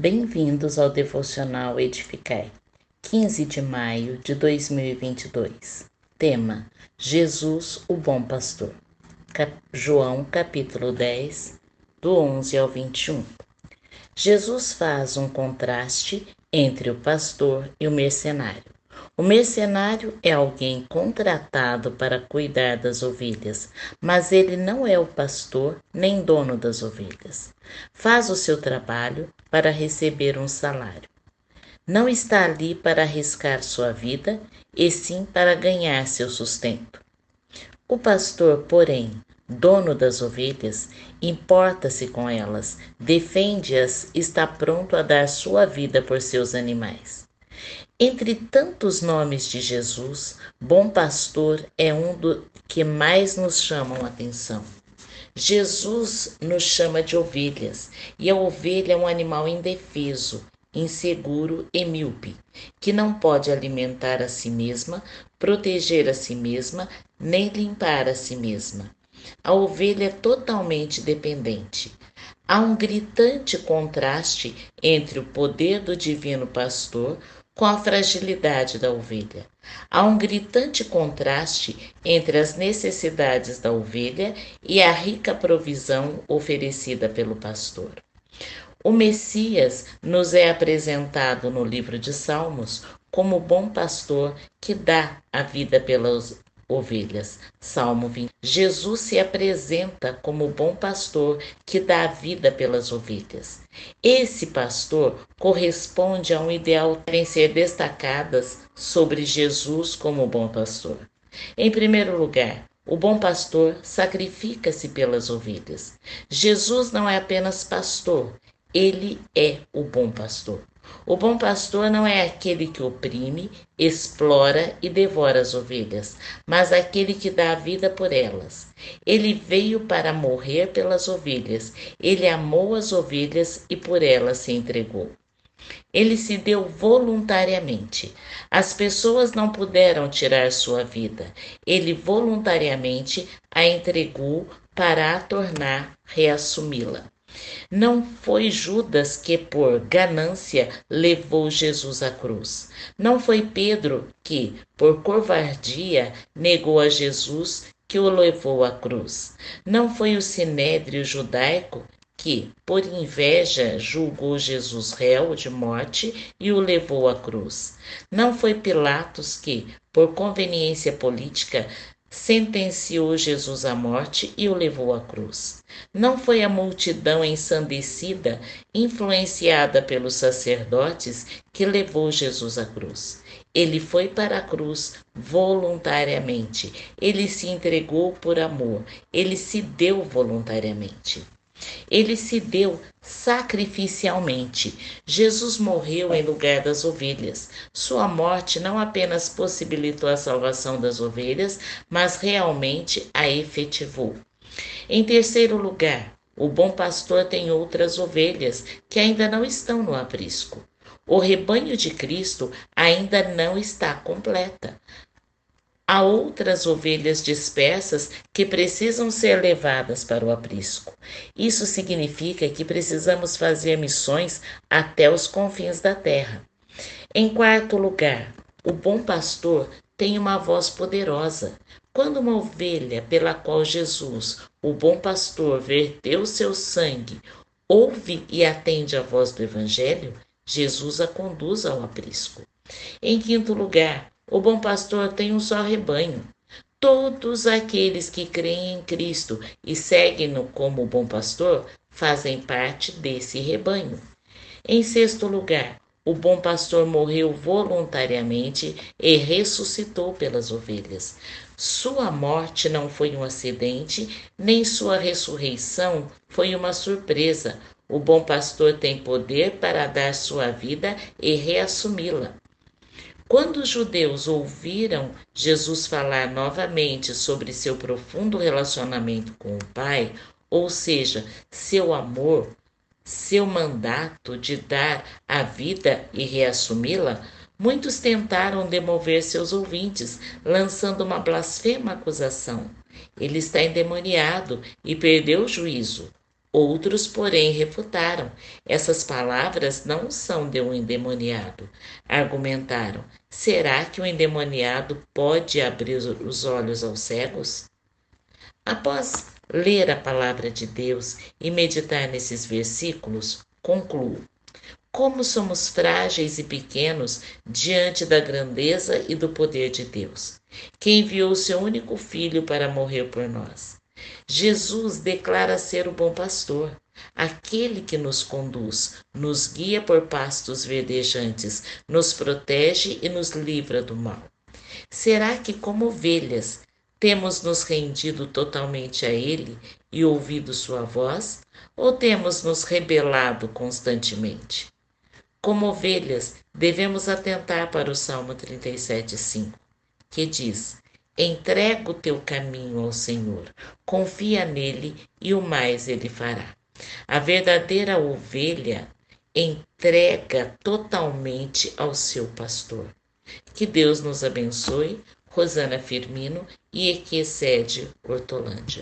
Bem-vindos ao Devocional Edificai, 15 de maio de 2022. Tema: Jesus, o Bom Pastor. Cap João, capítulo 10, do 11 ao 21. Jesus faz um contraste entre o pastor e o mercenário. O mercenário é alguém contratado para cuidar das ovelhas, mas ele não é o pastor nem dono das ovelhas. Faz o seu trabalho para receber um salário. Não está ali para arriscar sua vida, e sim para ganhar seu sustento. O pastor, porém, dono das ovelhas, importa-se com elas, defende-as, está pronto a dar sua vida por seus animais. Entre tantos nomes de Jesus, Bom Pastor é um do que mais nos chamam a atenção. Jesus nos chama de ovelhas, e a ovelha é um animal indefeso, inseguro e míope, que não pode alimentar a si mesma, proteger a si mesma, nem limpar a si mesma. A ovelha é totalmente dependente. Há um gritante contraste entre o poder do divino pastor, com a fragilidade da ovelha. Há um gritante contraste entre as necessidades da ovelha e a rica provisão oferecida pelo pastor. O Messias nos é apresentado no livro de Salmos como bom pastor que dá a vida pelas ovelhas. Salmo 20. Jesus se apresenta como bom pastor que dá a vida pelas ovelhas. Esse pastor corresponde a um ideal em ser destacadas sobre Jesus como bom pastor. Em primeiro lugar, o bom pastor sacrifica-se pelas ovelhas. Jesus não é apenas pastor, ele é o bom pastor. O bom pastor não é aquele que oprime, explora e devora as ovelhas, mas aquele que dá a vida por elas. Ele veio para morrer pelas ovelhas, ele amou as ovelhas e por elas se entregou. Ele se deu voluntariamente. As pessoas não puderam tirar sua vida. Ele voluntariamente a entregou para a tornar reassumi-la. Não foi Judas que, por ganância, levou Jesus à cruz. Não foi Pedro que, por covardia, negou a Jesus que o levou à cruz. Não foi o sinédrio judaico que, por inveja, julgou Jesus réu de morte e o levou à cruz. Não foi Pilatos que, por conveniência política, sentenciou Jesus à morte e o levou à cruz. Não foi a multidão ensandecida, influenciada pelos sacerdotes, que levou Jesus à cruz. Ele foi para a cruz voluntariamente. Ele se entregou por amor. Ele se deu voluntariamente. Ele se deu sacrificialmente. Jesus morreu em lugar das ovelhas. Sua morte não apenas possibilitou a salvação das ovelhas, mas realmente a efetivou. Em terceiro lugar, o bom pastor tem outras ovelhas que ainda não estão no aprisco. O rebanho de Cristo ainda não está completa. Há outras ovelhas dispersas que precisam ser levadas para o aprisco. Isso significa que precisamos fazer missões até os confins da terra. Em quarto lugar, o bom pastor tem uma voz poderosa. Quando uma ovelha pela qual Jesus, o bom pastor, verteu seu sangue, ouve e atende a voz do Evangelho, Jesus a conduz ao aprisco. Em quinto lugar, o bom pastor tem um só rebanho. Todos aqueles que creem em Cristo e seguem-no como bom pastor fazem parte desse rebanho. Em sexto lugar, o bom pastor morreu voluntariamente e ressuscitou pelas ovelhas. Sua morte não foi um acidente, nem sua ressurreição foi uma surpresa. O bom pastor tem poder para dar sua vida e reassumi-la. Quando os judeus ouviram Jesus falar novamente sobre seu profundo relacionamento com o Pai, ou seja, seu amor, seu mandato de dar a vida e reassumi-la, muitos tentaram demover seus ouvintes, lançando uma blasfema acusação. Ele está endemoniado e perdeu o juízo. Outros, porém, refutaram. Essas palavras não são de um endemoniado. Argumentaram: será que o endemoniado pode abrir os olhos aos cegos? Após ler a palavra de Deus e meditar nesses versículos, concluo. Como somos frágeis e pequenos diante da grandeza e do poder de Deus, que enviou seu único filho para morrer por nós. Jesus declara ser o bom pastor, aquele que nos conduz, nos guia por pastos verdejantes, nos protege e nos livra do mal. Será que, como ovelhas, temos nos rendido totalmente a Ele e ouvido Sua voz? Ou temos nos rebelado constantemente? Como ovelhas, devemos atentar para o Salmo 37,5, que diz: Entrega o teu caminho ao Senhor, confia nele e o mais ele fará. A verdadeira ovelha entrega totalmente ao seu pastor. Que Deus nos abençoe. Rosana Firmino e Equiecede Hortolândia.